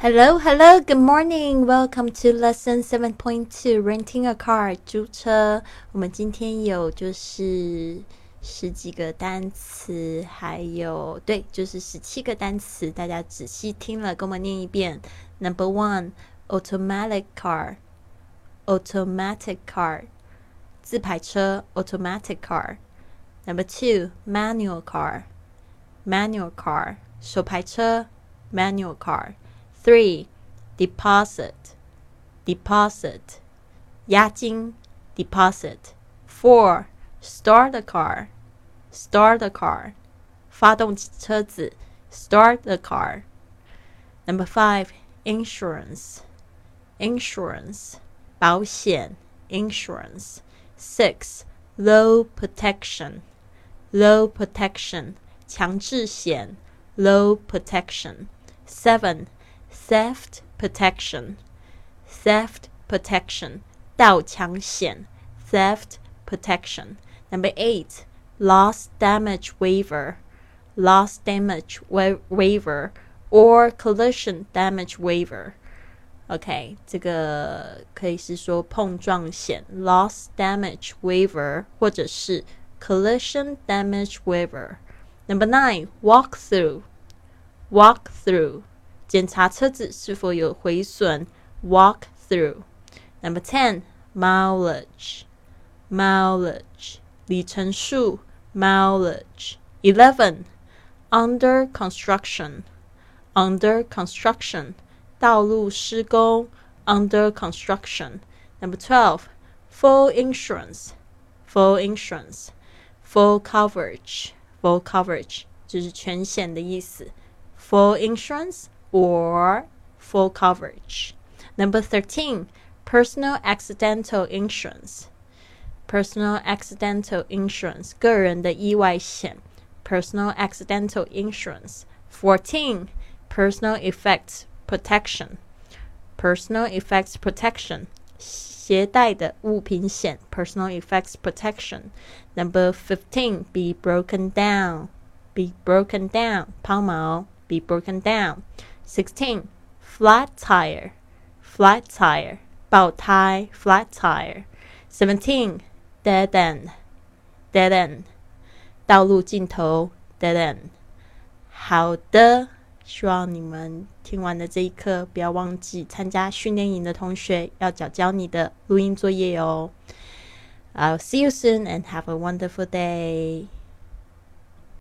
Hello, hello, good morning. Welcome to lesson seven point two. Renting a car，租车。我们今天有就是十几个单词，还有对，就是十七个单词。大家仔细听了，跟我念一遍。Number one, automatic car, automatic car，自排车，automatic car。Number two, manual car, manual car，手排车，manual car。 Three, deposit, deposit, 押金 deposit. Four, start the car, start the car, 发动车子 start the car. Number five, insurance, insurance, 保险 insurance. Six, low protection, low protection, 强制险 low protection. Seven, theft protection, theft protection, 盗抢险 theft protection. Number eight, loss damage waiver, loss damage wa waiver or collision damage waiver. OK，这个可以是说碰撞险 loss damage waiver，或者是 collision damage waiver. Number nine, walk through, walk through. 检查车子是否有毁损，walk through. Number ten, mileage, mileage 里程数，mileage. Eleven, under construction, under construction 道路施工，under construction. Number twelve, full insurance, full insurance, full coverage, full coverage 就是全险的意思，full insurance or full coverage. Number 13, personal accidental insurance. Personal accidental insurance, 个人的意外险 personal accidental insurance. 14, personal effects protection. Personal effects protection, 携带的物品险 personal effects protection. Number 15, be broken down. Be broken down, 抛锚 be broken down. 16. Flat tire, flat tire, 爆胎 flat tire. 17. Dead end, dead end, 道路尽头 dead end. 好的，希望你们听完的这一课，不要忘记参加训练营的同学要交交你的录音作业哦。I'll see you soon and have a wonderful day.